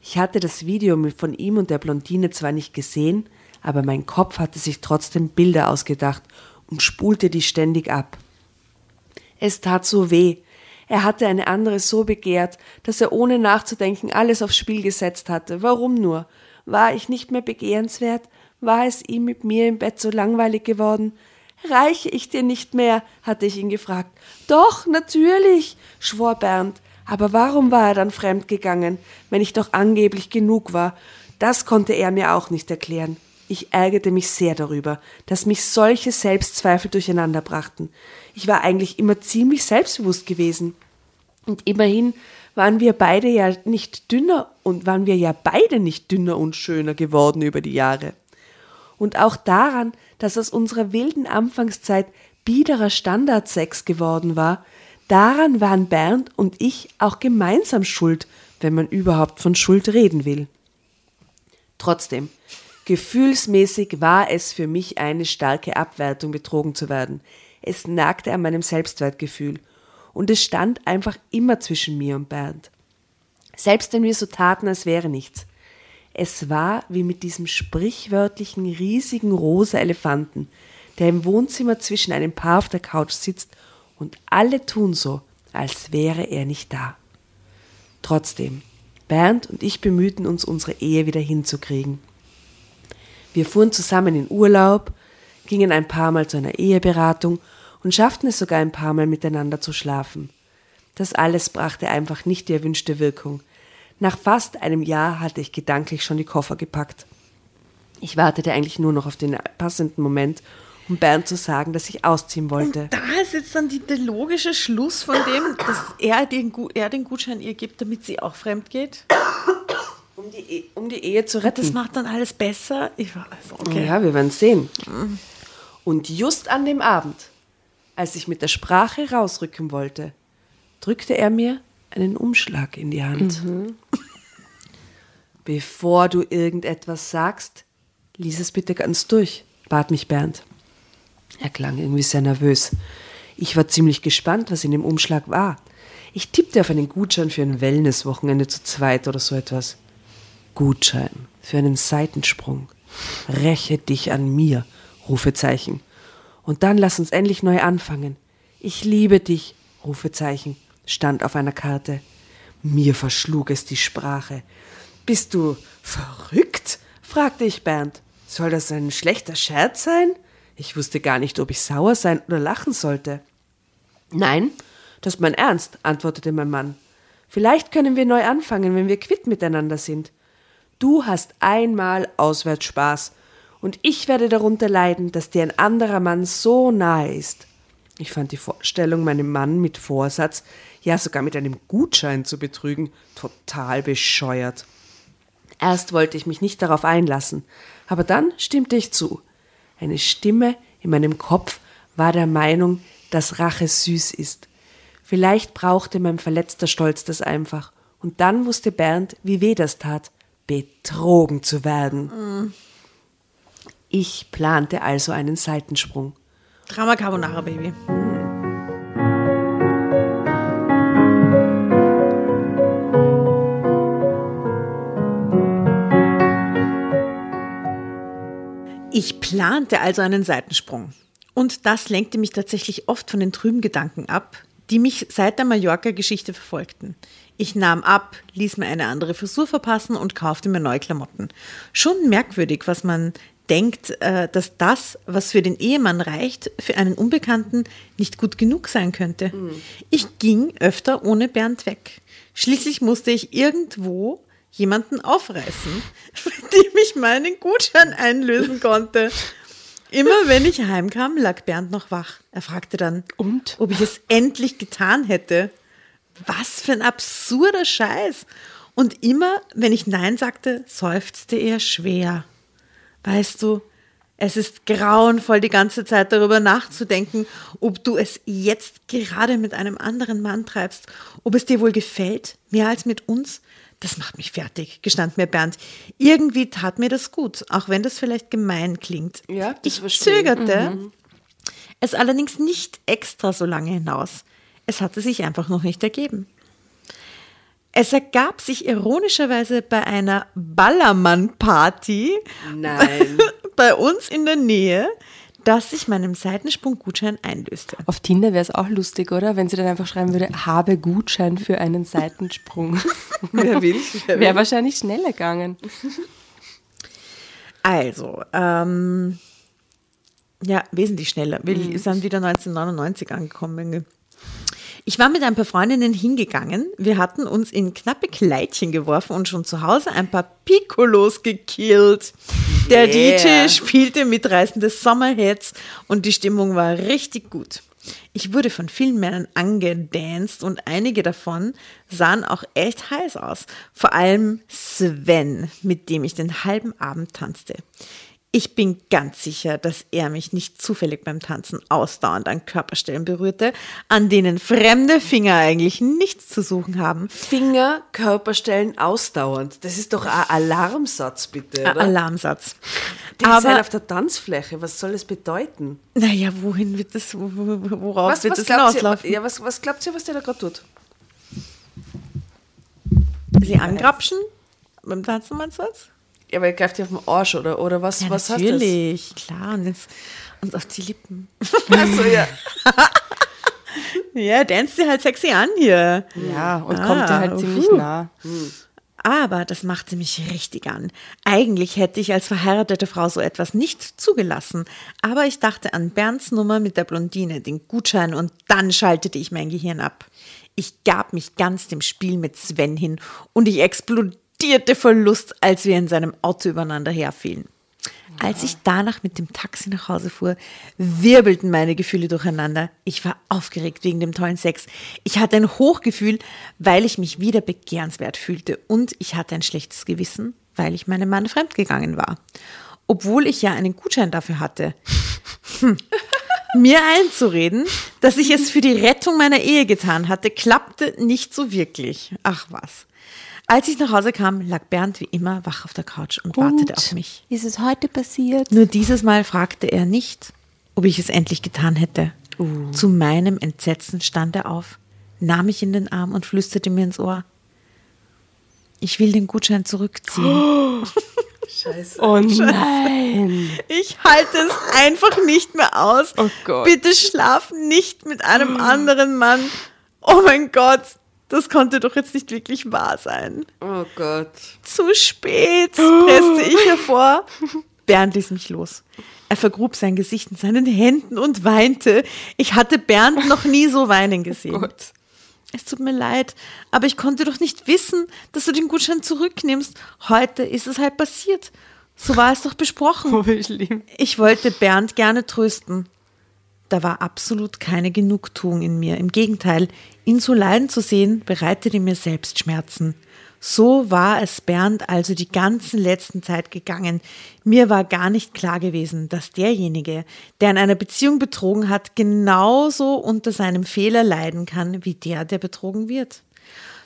Ich hatte das Video von ihm und der Blondine zwar nicht gesehen, aber mein Kopf hatte sich trotzdem Bilder ausgedacht und spulte die ständig ab. Es tat so weh. Er hatte eine andere so begehrt, dass er ohne nachzudenken alles aufs Spiel gesetzt hatte. Warum nur? War ich nicht mehr begehrenswert? War es ihm mit mir im Bett so langweilig geworden? Reiche ich dir nicht mehr? hatte ich ihn gefragt. Doch, natürlich, schwor Bernd. Aber warum war er dann fremdgegangen, wenn ich doch angeblich genug war? Das konnte er mir auch nicht erklären. Ich ärgerte mich sehr darüber, dass mich solche Selbstzweifel durcheinander brachten. Ich war eigentlich immer ziemlich selbstbewusst gewesen. Und immerhin waren wir beide ja nicht dünner und waren wir ja beide nicht dünner und schöner geworden über die Jahre. Und auch daran, dass aus unserer wilden Anfangszeit biederer Standardsex geworden war, daran waren Bernd und ich auch gemeinsam schuld, wenn man überhaupt von Schuld reden will. Trotzdem, gefühlsmäßig war es für mich eine starke Abwertung, betrogen zu werden. Es nagte an meinem Selbstwertgefühl und es stand einfach immer zwischen mir und Bernd. Selbst wenn wir so taten, als wäre nichts. Es war wie mit diesem sprichwörtlichen riesigen rosa Elefanten, der im Wohnzimmer zwischen einem Paar auf der Couch sitzt und alle tun so, als wäre er nicht da. Trotzdem, Bernd und ich bemühten uns, unsere Ehe wieder hinzukriegen. Wir fuhren zusammen in Urlaub, gingen ein paar Mal zu einer Eheberatung und schafften es sogar ein paar Mal miteinander zu schlafen. Das alles brachte einfach nicht die erwünschte Wirkung. Nach fast einem Jahr hatte ich gedanklich schon die Koffer gepackt. Ich wartete eigentlich nur noch auf den passenden Moment, um Bernd zu sagen, dass ich ausziehen wollte. Da ist jetzt dann die, der logische Schluss von dem, dass er den, er den Gutschein ihr gibt, damit sie auch fremd geht. Um die, E- um die Ehe zu retten. Das macht dann alles besser. Ich weiß, okay. Ja, wir werden sehen. Und just an dem Abend, als ich mit der Sprache rausrücken wollte, drückte er mir einen Umschlag in die Hand. Bevor du irgendetwas sagst, lies es bitte ganz durch, bat mich Bernd. Er klang irgendwie sehr nervös. Ich war ziemlich gespannt, was in dem Umschlag war. Ich tippte auf einen Gutschein für ein Wellnesswochenende zu zweit oder so etwas. Gutschein für einen Seitensprung. Räche dich an mir, Rufezeichen. Und dann lass uns endlich neu anfangen. Ich liebe dich, Rufezeichen, stand auf einer Karte. Mir verschlug es die Sprache. Bist du verrückt? fragte ich Bernd. Soll das ein schlechter Scherz sein? Ich wusste gar nicht, ob ich sauer sein oder lachen sollte. Nein, das ist mein Ernst, antwortete mein Mann. Vielleicht können wir neu anfangen, wenn wir quitt miteinander sind. Du hast einmal auswärts Spaß und ich werde darunter leiden, dass dir ein anderer Mann so nahe ist. Ich fand die Vorstellung, meinem Mann mit Vorsatz, ja sogar mit einem Gutschein zu betrügen, total bescheuert. Erst wollte ich mich nicht darauf einlassen, aber dann stimmte ich zu. Eine Stimme in meinem Kopf war der Meinung, dass Rache süß ist. Vielleicht brauchte mein verletzter Stolz das einfach. Und dann wusste Bernd, wie weh das tat, betrogen zu werden. Ich plante also einen Seitensprung. Drama Carbonara, Baby. Ich plante also einen Seitensprung. Und das lenkte mich tatsächlich oft von den trüben Gedanken ab, die mich seit der Mallorca-Geschichte verfolgten. Ich nahm ab, ließ mir eine andere Frisur verpassen und kaufte mir neue Klamotten. Schon merkwürdig, was man denkt, äh, dass das, was für den Ehemann reicht, für einen Unbekannten nicht gut genug sein könnte. Ich ging öfter ohne Bernd weg. Schließlich musste ich irgendwo jemanden aufreißen, mit dem ich meinen Gutschein einlösen konnte. Immer wenn ich heimkam, lag Bernd noch wach. Er fragte dann, Und? ob ich es endlich getan hätte. Was für ein absurder Scheiß. Und immer, wenn ich Nein sagte, seufzte er schwer. Weißt du, es ist grauenvoll, die ganze Zeit darüber nachzudenken, ob du es jetzt gerade mit einem anderen Mann treibst, ob es dir wohl gefällt, mehr als mit uns. Das macht mich fertig, gestand mir Bernd. Irgendwie tat mir das gut, auch wenn das vielleicht gemein klingt. Ja, das ich verstehe ich. zögerte, es allerdings nicht extra so lange hinaus. Es hatte sich einfach noch nicht ergeben. Es ergab sich ironischerweise bei einer Ballermann-Party bei uns in der Nähe, dass ich meinem Seitensprung-Gutschein einlöste. Auf Tinder wäre es auch lustig, oder? Wenn sie dann einfach schreiben würde, habe Gutschein für einen Seitensprung. Wer will? Wer wäre wahrscheinlich schneller gegangen. Also, ähm, ja, wesentlich schneller. Wir sind wieder 1999 angekommen. irgendwie. Ich war mit ein paar Freundinnen hingegangen. Wir hatten uns in knappe Kleidchen geworfen und schon zu Hause ein paar Piccolos gekillt. Der Yeah. DJ spielte mitreißende Sommerhits und die Stimmung war richtig gut. Ich wurde von vielen Männern angedanced und einige davon sahen auch echt heiß aus. Vor allem Sven, mit dem ich den halben Abend tanzte. Ich bin ganz sicher, dass er mich nicht zufällig beim Tanzen ausdauernd an Körperstellen berührte, an denen fremde Finger eigentlich nichts zu suchen haben. Finger, Körperstellen ausdauernd. Das ist doch ein Alarmsatz, bitte, oder? Alarmsatz. Die sind Aber, auf der Tanzfläche. Was soll das bedeuten? naja, wohin wird das, wo- wo- worauf Was, wird was, das ihr, ja, was, was glaubt ihr, was der da gerade tut? Sie angrapschen? Beim Tanzen meinst du das? Ja, aber er greift dir auf den Arsch, oder, oder was, Ja, was natürlich, klar. Und, jetzt, und auf die Lippen. Achso, ja. Ja, dance sie halt sexy an hier. Ja, und Ah, kommt dir halt ziemlich puh. nah. Aber das machte mich richtig an. Eigentlich hätte ich als verheiratete Frau so etwas nicht zugelassen. Aber ich dachte an Bernds Nummer mit der Blondine, den Gutschein, und dann schaltete ich mein Gehirn ab. Ich gab mich ganz dem Spiel mit Sven hin und ich explodierte vor Lust, als wir in seinem Auto übereinander herfielen. Als ich danach mit dem Taxi nach Hause fuhr, wirbelten meine Gefühle durcheinander. Ich war aufgeregt wegen dem tollen Sex. Ich hatte ein Hochgefühl, weil ich mich wieder begehrenswert fühlte. Und ich hatte ein schlechtes Gewissen, weil ich meinem Mann fremdgegangen war. Obwohl ich ja einen Gutschein dafür hatte. Hm. Mir einzureden, dass ich es für die Rettung meiner Ehe getan hatte, klappte nicht so wirklich. Ach was. Als ich nach Hause kam, lag Bernd wie immer wach auf der Couch und, wartete auf mich. Ist es heute passiert? Nur dieses Mal fragte er nicht, ob ich es endlich getan hätte. Zu meinem Entsetzen stand er auf, nahm mich in den Arm und flüsterte mir ins Ohr. Ich will den Gutschein zurückziehen. Scheiße. Oh nein. Ich halte es einfach nicht mehr aus. Oh Gott. Bitte schlaf nicht mit einem anderen Mann. Oh mein Gott, das konnte doch jetzt nicht wirklich wahr sein. Oh Gott. Zu spät, presste ich hervor. Bernd ließ mich los. Er vergrub sein Gesicht in seinen Händen und weinte. Ich hatte Bernd noch nie so weinen gesehen. Gott. Es tut mir leid, aber ich konnte doch nicht wissen, dass du den Gutschein zurücknimmst. Heute ist es halt passiert. So war es doch besprochen. Oh, schlimm. Ich wollte Bernd gerne trösten. Da war absolut keine Genugtuung in mir. Im Gegenteil, ihn so leiden zu sehen, bereitete mir selbst Schmerzen. So war es Bernd also die ganzen letzten Zeit gegangen. Mir war gar nicht klar gewesen, dass derjenige, der in einer Beziehung betrogen hat, genauso unter seinem Fehler leiden kann wie der, der betrogen wird.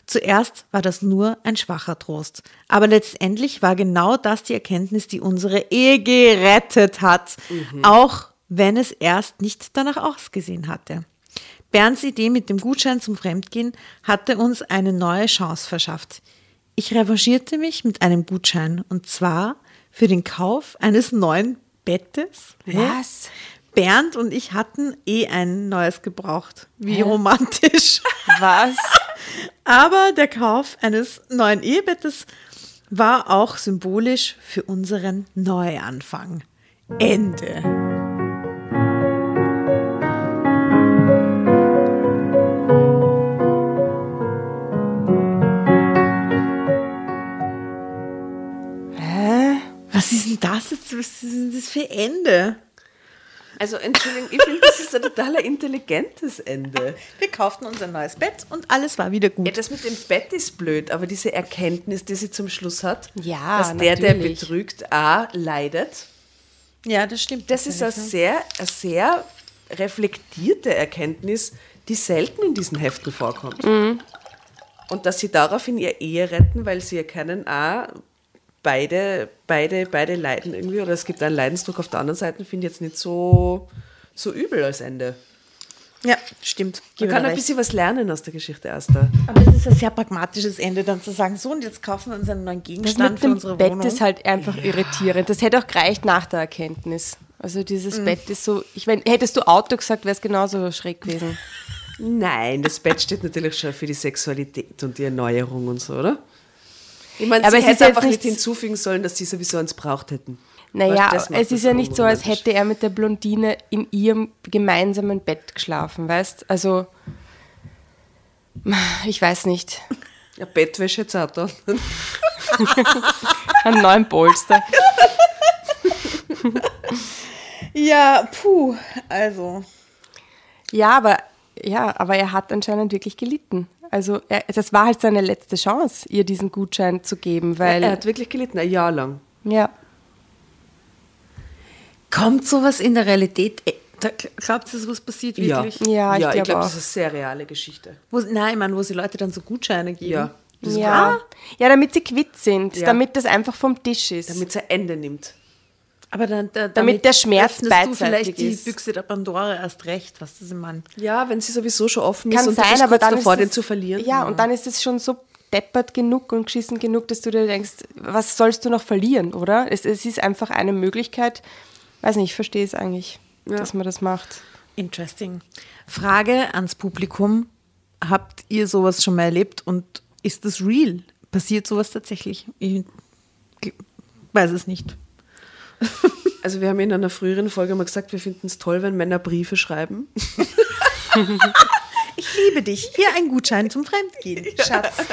Zuerst war das nur ein schwacher Trost. Aber letztendlich war genau das die Erkenntnis, die unsere Ehe gerettet hat. Auch wenn es erst nicht danach ausgesehen hatte. Bernds Idee mit dem Gutschein zum Fremdgehen hatte uns eine neue Chance verschafft. Ich revanchierte mich mit einem Gutschein und zwar für den Kauf eines neuen Bettes. Was? Bernd und ich hatten eh ein neues gebraucht. Wie romantisch. Was? Aber der Kauf eines neuen Ehebettes war auch symbolisch für unseren Neuanfang. Ende. Denn das jetzt? Was ist denn das für Ende? Also Entschuldigung, ich finde, das ist ein total intelligentes Ende. Wir kauften uns ein neues Bett und alles war wieder Ja, gut. das mit dem Bett ist blöd, aber diese Erkenntnis, die sie zum Schluss hat, Ja, dass der, der natürlich. betrügt, A, leidet, Ja, das stimmt. das ist eine sehr, eine sehr reflektierte Erkenntnis, die selten in diesen Heften vorkommt. Und dass sie daraufhin ihr Ehe retten, weil sie erkennen, A, beide, beide, beide leiden irgendwie, oder es gibt einen Leidensdruck auf der anderen Seite, finde ich jetzt nicht so, so übel als Ende. Ja, stimmt. Man kann ein recht. bisschen was lernen aus der Geschichte, Asta. Aber es ist ein sehr pragmatisches Ende, dann zu sagen, so und jetzt kaufen wir uns einen neuen Das Gegenstand mit für unsere Bett Wohnung. ist halt einfach irritierend. Das hätte auch gereicht nach der Erkenntnis. Also dieses Bett ist so, ich meine, hättest du Auto gesagt, wäre es genauso schräg gewesen. Nein, das Bett steht natürlich schon für die Sexualität und die Erneuerung und so, oder? Ich meine, Aber sie es ist hätte einfach nicht hinzufügen sollen, dass sie sowieso eins braucht hätten. Naja, Weißt es ist ja nicht so, als hätte er mit der Blondine in ihrem gemeinsamen Bett geschlafen, weißt? Also, ich weiß nicht. Ja, Bettwäsche jetzt auch da. Einen neuen Polster. Ja, puh, also. Ja, aber, ja, aber er hat anscheinend wirklich gelitten. Also, er, das war halt seine letzte Chance, ihr diesen Gutschein zu geben, weil, er hat wirklich gelitten, ein Jahr lang. ja. Kommt sowas in der Realität? äh, da- Glaubt ihr, sowas passiert Ja, wirklich? Ja, ich ja, ich glaube glaube, auch. das ist eine sehr reale Geschichte. Wo, nein, ich meine, wo sie Leute dann so Gutscheine geben. Ja. Ja. ja, damit sie quitt sind, Ja. damit das einfach vom Tisch ist. Damit es ein Ende nimmt. Aber dann, da, Damit der Schmerz du beidseitig vielleicht die ist. Büchse der Pandora erst recht, was das ich meine. Ja, wenn sie sowieso schon offen ist Kann und du sein, bist aber dann davor, ist den es- zu verlieren. Ja, und dann ist es schon so deppert genug und geschissen genug, dass du dir denkst, was sollst du noch verlieren, oder? Es, es ist einfach eine Möglichkeit, weiß nicht, ich verstehe es eigentlich, dass man das macht. Interesting. Frage ans Publikum. Habt ihr sowas schon mal erlebt und ist das real? Passiert sowas tatsächlich? Ich weiß es nicht. Also wir haben in einer früheren Folge mal gesagt, wir finden es toll, wenn Männer Briefe schreiben. Ich liebe dich. Hier ein Gutschein zum Fremdgehen, Schatz.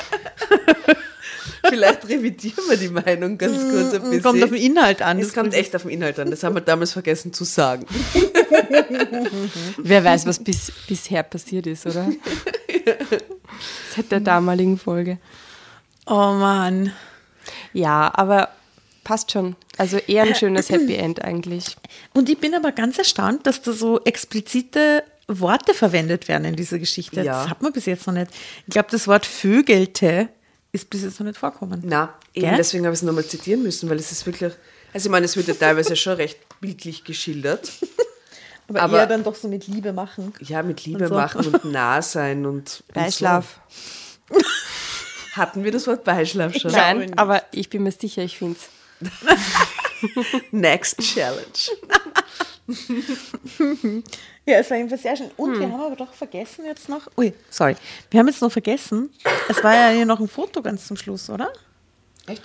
Vielleicht revidieren wir die Meinung ganz kurz ein bisschen. Mm, Kommt auf den Inhalt an. es das kommt echt auf den Inhalt an. Das haben wir damals vergessen zu sagen. Wer weiß, was bis, bisher passiert ist, oder? Seit der damaligen Folge. Oh Mann. Ja, aber passt schon. Also eher ein schönes Happy End eigentlich. Und ich bin aber ganz erstaunt, dass da so explizite Worte verwendet werden in dieser Geschichte. Ja. Das hat man bis jetzt noch nicht. Ich glaube, das Wort Vögelte ist bis jetzt noch nicht vorkommen. Na, eben Gell? deswegen habe ich es nochmal zitieren müssen, weil es ist wirklich, also ich meine, es wird ja teilweise schon recht bildlich geschildert. Aber, Aber- eher dann doch so mit Liebe machen. Ja, mit Liebe Und so. machen und nah sein und, und Beischlaf. So. Hatten wir das Wort Beischlaf schon? Nein, aber ich bin mir sicher, ich finde es. Next Challenge. Ja, es war jedenfalls sehr schön. Und wir haben aber doch vergessen jetzt noch. Ui, sorry. Wir haben jetzt noch vergessen. Es war ja hier noch ein Foto ganz zum Schluss, oder? Echt?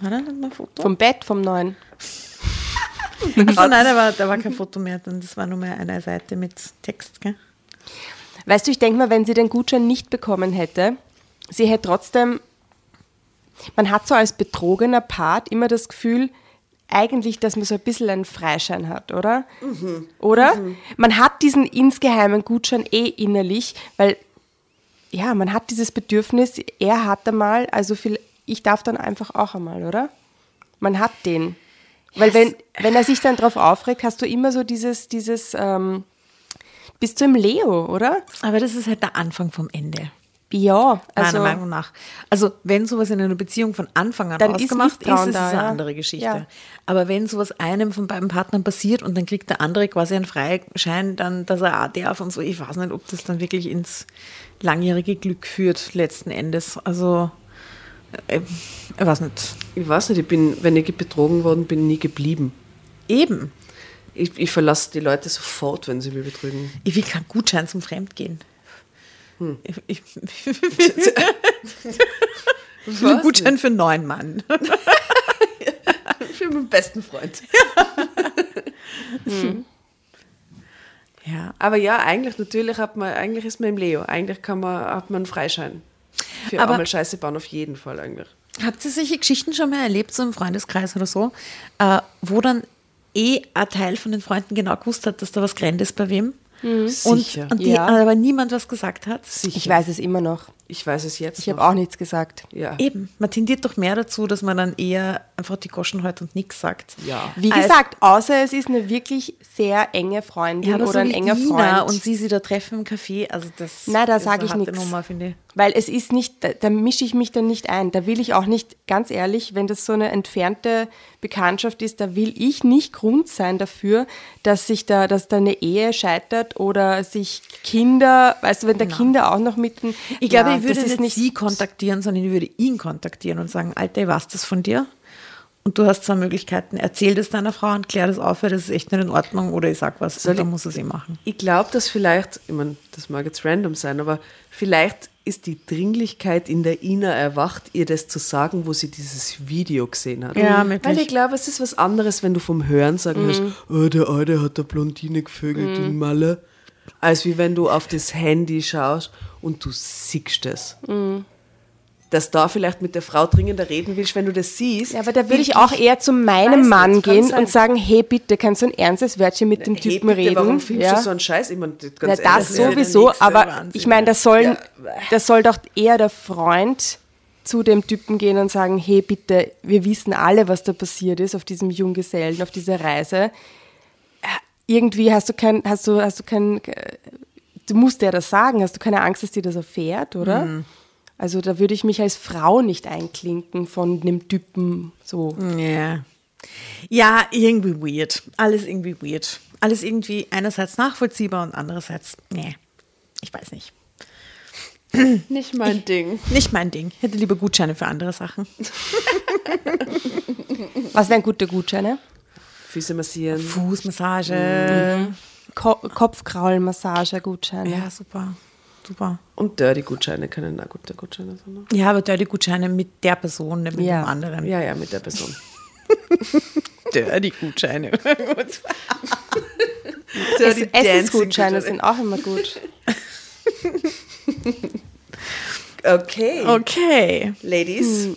War da noch ein Foto? Vom Bett, vom neuen. Achso, nein, da war, da war kein Foto mehr. Dann Das war nur mehr eine Seite mit Text, gell? Weißt du, ich denke mal, wenn sie den Gutschein nicht bekommen hätte, sie hätte trotzdem, man hat so als betrogener Part immer das Gefühl, eigentlich, dass man so ein bisschen einen Freischein hat, oder? Oder? Man hat diesen insgeheimen Gutschein eh innerlich, weil, ja, man hat dieses Bedürfnis, er hat einmal, also viel, ich darf dann einfach auch einmal, oder? Man hat den. Weil wenn, wenn er sich dann drauf aufregt, hast du immer so dieses, dieses, ähm, bis zum Leo, oder? Aber das ist halt der Anfang vom Ende. Ja, also meiner Meinung nach. Also wenn sowas in einer Beziehung von Anfang an Dann ist ausgemacht ist, ist, Misstrauen es da, eine ja. andere Geschichte. Ja. Aber wenn sowas einem von beiden Partnern passiert und dann kriegt der andere quasi einen Freischein, dann, dass er auch darf und so, ich weiß nicht, ob das dann wirklich ins langjährige Glück führt, letzten Endes. Also, äh, ich weiß nicht. Ich weiß nicht, ich bin, wenn ich betrogen worden bin, nie geblieben. Eben. Ich, ich verlasse die Leute sofort, wenn sie mich betrügen. Ich will keinen Gutschein zum Fremdgehen. Hm. Ich, ich, ich einen Gutschein für einen neuen Mann. Für meinen besten Freund. Ja. Aber ja, eigentlich, natürlich hat man, eigentlich ist man im Leo. Eigentlich kann man, hat man einen Freischein. Für Aber- einmal Scheiße bauen, auf jeden Fall eigentlich. Habt ihr solche Geschichten schon mal erlebt, so im Freundeskreis oder so, äh, wo dann eh ein Teil von den Freunden genau gewusst hat, dass da was grennt ist bei wem? Und, Sicher. und die, Ja. aber niemand was gesagt hat? ich weiß es immer noch. Ich weiß es jetzt. Ich habe auch nichts gesagt. Ja. Eben, man tendiert doch mehr dazu, dass man dann eher einfach die Goschen hält und nichts sagt. Ja. Wie Als- gesagt, außer es ist eine wirklich sehr enge Freundin Ja, oder so ein enger Ina Freund. und sie sie da treffen im Café, also das Nein, da ist sag eine ich ich. Weil es ist nicht, da, da mische ich mich dann nicht ein. Da will ich auch nicht, ganz ehrlich, wenn das so eine entfernte Bekanntschaft ist, da will ich nicht Grund sein dafür, dass sich da, dass da eine Ehe scheitert oder sich Kinder, weißt du, wenn da Kinder auch noch mitten. Ich glaube, Ja, ich würde das ist nicht sie kontaktieren, sondern ich würde ihn kontaktieren und sagen, Alter, ich weiß das von dir. Und du hast zwei Möglichkeiten. Erzähl das deiner Frau und klär das auf, weil das ist echt nicht in Ordnung. Oder ich sag was, Soll und dann muss er sie machen. Ich glaube, dass vielleicht, ich meine, das mag jetzt random sein, aber vielleicht ist die Dringlichkeit in der Ina erwacht, ihr das zu sagen, wo sie dieses Video gesehen hat. Ja, möglich. Weil ich glaube, es ist was anderes, wenn du vom Hören sagen hörst, oh, der Alte hat der Blondine gevögelt in Malle, als wie wenn du auf das Handy schaust und du siehst es. Dass da vielleicht mit der Frau dringender reden willst, wenn du das siehst. Ja, aber da würde ich auch eher zu meinem Weiß Mann gehen und sagen, hey bitte, kannst du ein ernstes Wörtchen mit dem Hey, Typen bitte, reden? Warum filmst ja? du so einen Scheiß? Ich meine, ganz Na, ehrlich, das sowieso, aber Wahnsinn. ich meine, das sollen, Ja. das soll doch eher der Freund zu dem Typen gehen und sagen, hey bitte, wir wissen alle, was da passiert ist auf diesem Junggesellen, auf dieser Reise. Irgendwie hast du kein, hast du, hast du kein, du musst ja das sagen, hast du keine Angst, dass dir das erfährt, oder? Mhm. Also da würde ich mich als Frau nicht einklinken von dem Typen so. Ja. Ja, irgendwie weird. Alles irgendwie weird. Alles irgendwie einerseits nachvollziehbar und andererseits, nee, ich weiß nicht. nicht mein Ding. Nicht mein Ding. Ich hätte lieber Gutscheine für andere Sachen. Was wären gute Gutscheine? Füße massieren. Fußmassage. Ko Kopfkraulmassage, Gutscheine. Ja, super. Super. Und Dirty-Gutscheine können auch gute Gutscheine sein. ne? Ja, aber Dirty-Gutscheine mit der Person, nicht mit Ja. dem anderen. Ja, ja, mit der Person. Dirty-Gutscheine. Es Essensgutscheine sind auch immer gut. Okay. Okay. Ladies,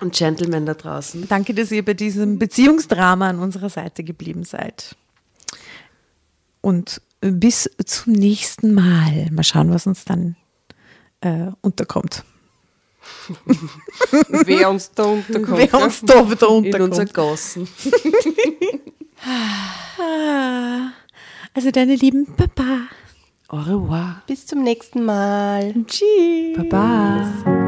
Und Gentlemen da draußen. Danke, dass ihr bei diesem Beziehungsdrama an unserer Seite geblieben seid. Und bis zum nächsten Mal. Mal schauen, was uns dann äh, unterkommt. Wer uns da unterkommt. Wer uns da wieder In unser unterkommt. Gossen. Also deine lieben Papa. Au revoir. Bis zum nächsten Mal. Tschüss. Baba.